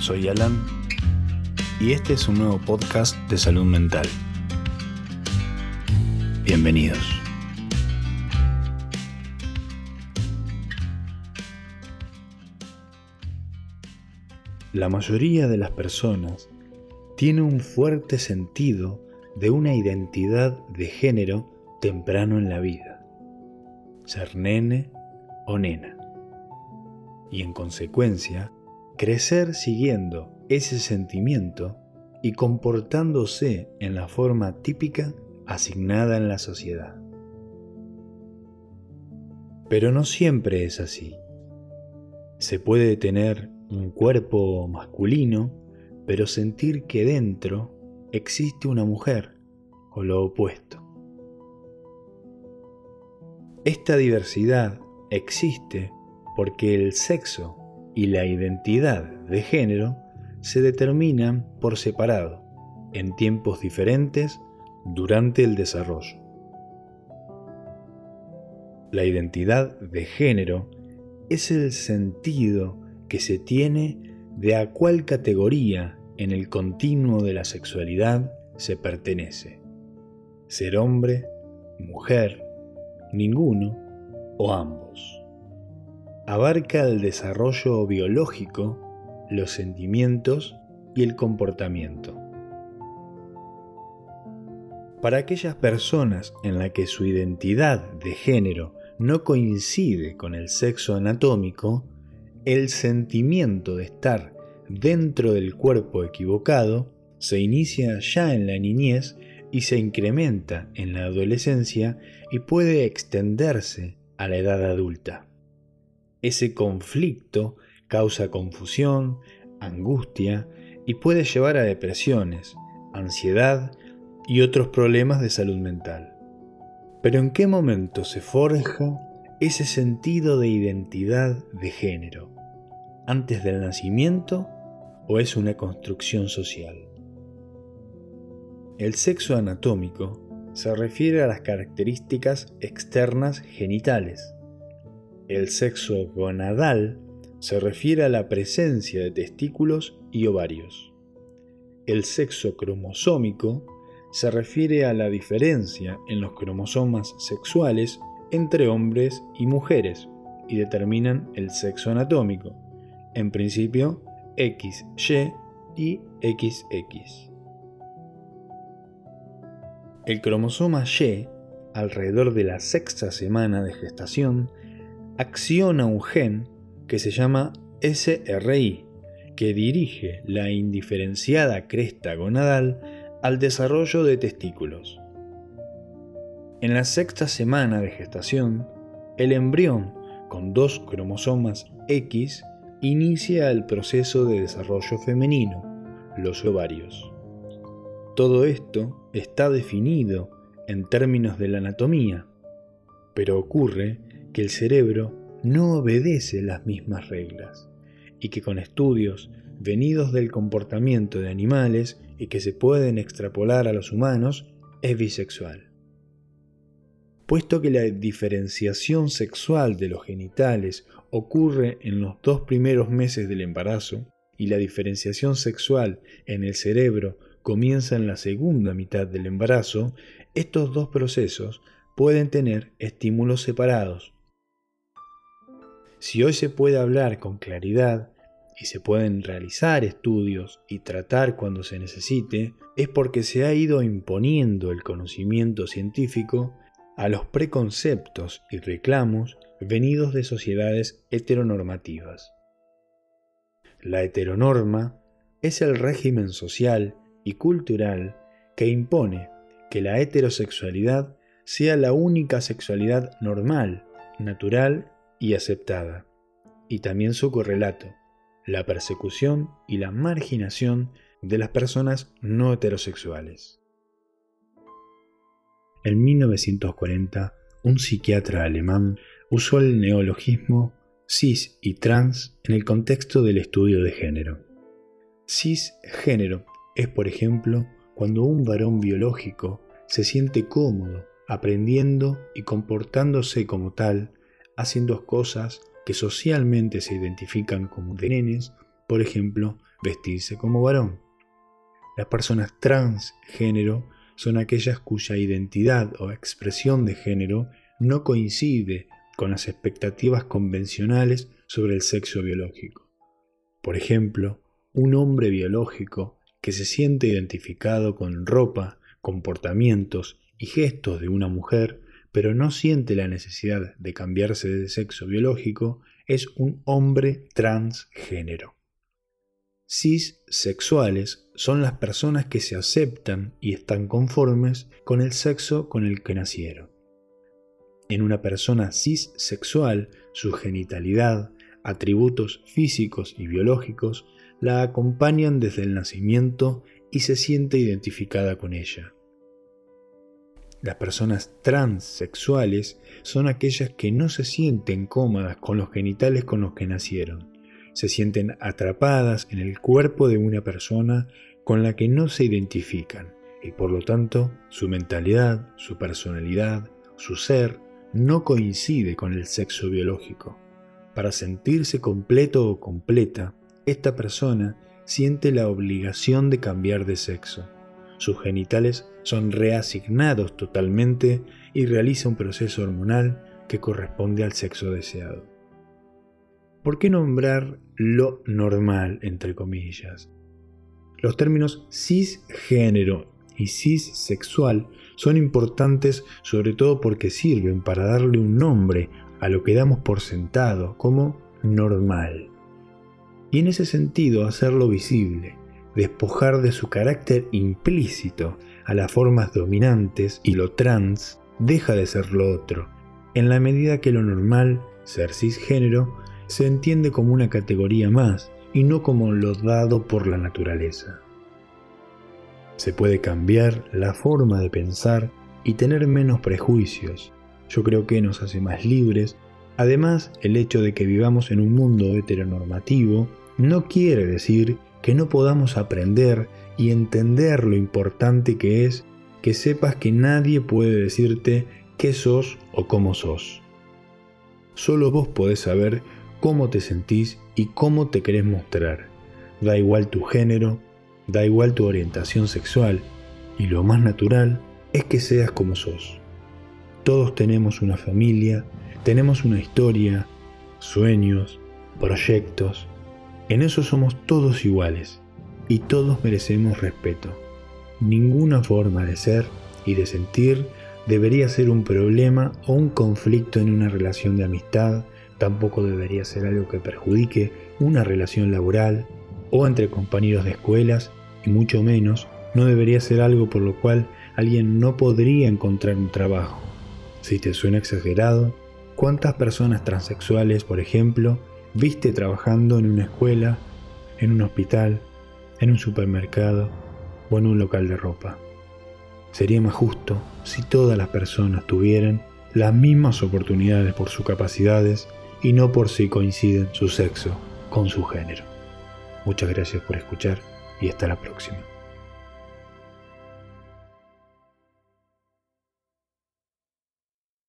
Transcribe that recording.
soy Alan y este es un nuevo podcast de salud mental. Bienvenidos. La mayoría de las personas tiene un fuerte sentido de una identidad de género temprano en la vida, ser nene o nena, y en consecuencia crecer siguiendo ese sentimiento y comportándose en la forma típica asignada en la sociedad. Pero no siempre es así. Se puede tener un cuerpo masculino, pero sentir que dentro existe una mujer o lo opuesto. Esta diversidad existe porque el sexo y la identidad de género se determinan por separado, en tiempos diferentes, durante el desarrollo. La identidad de género es el sentido que se tiene de a cuál categoría en el continuo de la sexualidad se pertenece. Ser hombre, mujer, ninguno o ambos. Abarca el desarrollo biológico, los sentimientos y el comportamiento. Para aquellas personas en las que su identidad de género no coincide con el sexo anatómico, el sentimiento de estar dentro del cuerpo equivocado se inicia ya en la niñez y se incrementa en la adolescencia y puede extenderse a la edad adulta. Ese conflicto causa confusión, angustia y puede llevar a depresiones, ansiedad y otros problemas de salud mental. Pero ¿en qué momento se forja ese sentido de identidad de género? ¿Antes del nacimiento o es una construcción social? El sexo anatómico se refiere a las características externas genitales. El sexo gonadal se refiere a la presencia de testículos y ovarios. El sexo cromosómico se refiere a la diferencia en los cromosomas sexuales entre hombres y mujeres y determinan el sexo anatómico, en principio XY y XX. El cromosoma Y, alrededor de la sexta semana de gestación, acciona un gen que se llama SRI, que dirige la indiferenciada cresta gonadal al desarrollo de testículos. En la sexta semana de gestación, el embrión con dos cromosomas X inicia el proceso de desarrollo femenino, los ovarios. Todo esto está definido en términos de la anatomía, pero ocurre que el cerebro no obedece las mismas reglas y que con estudios venidos del comportamiento de animales y que se pueden extrapolar a los humanos es bisexual. Puesto que la diferenciación sexual de los genitales ocurre en los dos primeros meses del embarazo y la diferenciación sexual en el cerebro comienza en la segunda mitad del embarazo, estos dos procesos pueden tener estímulos separados. Si hoy se puede hablar con claridad y se pueden realizar estudios y tratar cuando se necesite, es porque se ha ido imponiendo el conocimiento científico a los preconceptos y reclamos venidos de sociedades heteronormativas. La heteronorma es el régimen social y cultural que impone que la heterosexualidad sea la única sexualidad normal, natural y aceptada, y también su correlato, la persecución y la marginación de las personas no heterosexuales. En 1940, un psiquiatra alemán usó el neologismo cis y trans en el contexto del estudio de género. Cisgénero es, por ejemplo, cuando un varón biológico se siente cómodo aprendiendo y comportándose como tal, haciendo cosas que socialmente se identifican como de nenes, por ejemplo, vestirse como varón. Las personas transgénero son aquellas cuya identidad o expresión de género no coincide con las expectativas convencionales sobre el sexo biológico. Por ejemplo, un hombre biológico que se siente identificado con ropa, comportamientos y gestos de una mujer, pero no siente la necesidad de cambiarse de sexo biológico, es un hombre transgénero. Cissexuales son las personas que se aceptan y están conformes con el sexo con el que nacieron. En una persona cissexual, su genitalidad, atributos físicos y biológicos la acompañan desde el nacimiento y se siente identificada con ella. Las personas transexuales son aquellas que no se sienten cómodas con los genitales con los que nacieron. Se sienten atrapadas en el cuerpo de una persona con la que no se identifican y por lo tanto su mentalidad, su personalidad, su ser no coincide con el sexo biológico. Para sentirse completo o completa, esta persona siente la obligación de cambiar de sexo. Sus genitales son reasignados totalmente y realiza un proceso hormonal que corresponde al sexo deseado. ¿Por qué nombrar lo normal, entre comillas? Los términos cisgénero y cissexual son importantes sobre todo porque sirven para darle un nombre a lo que damos por sentado como normal. Y en ese sentido hacerlo visible, despojar de su carácter implícito a las formas dominantes y lo trans deja de ser lo otro, en la medida que lo normal, ser cisgénero, se entiende como una categoría más y no como lo dado por la naturaleza. Se puede cambiar la forma de pensar y tener menos prejuicios, yo creo que nos hace más libres. Además, el hecho de que vivamos en un mundo heteronormativo no quiere decir que no podamos aprender y entender lo importante que es que sepas que nadie puede decirte qué sos o cómo sos. Solo vos podés saber cómo te sentís y cómo te querés mostrar. Da igual tu género, da igual tu orientación sexual, y lo más natural es que seas como sos. Todos tenemos una familia, tenemos una historia, sueños, proyectos. En eso somos todos iguales y todos merecemos respeto. Ninguna forma de ser y de sentir debería ser un problema o un conflicto en una relación de amistad, tampoco debería ser algo que perjudique una relación laboral o entre compañeros de escuelas y mucho menos no debería ser algo por lo cual alguien no podría encontrar un trabajo. Si te suena exagerado, ¿cuántas personas transexuales, por ejemplo, viste trabajando en una escuela, en un hospital, en un supermercado o en un local de ropa? Sería más justo si todas las personas tuvieran las mismas oportunidades por sus capacidades y no por si coinciden su sexo con su género. Muchas gracias por escuchar y hasta la próxima.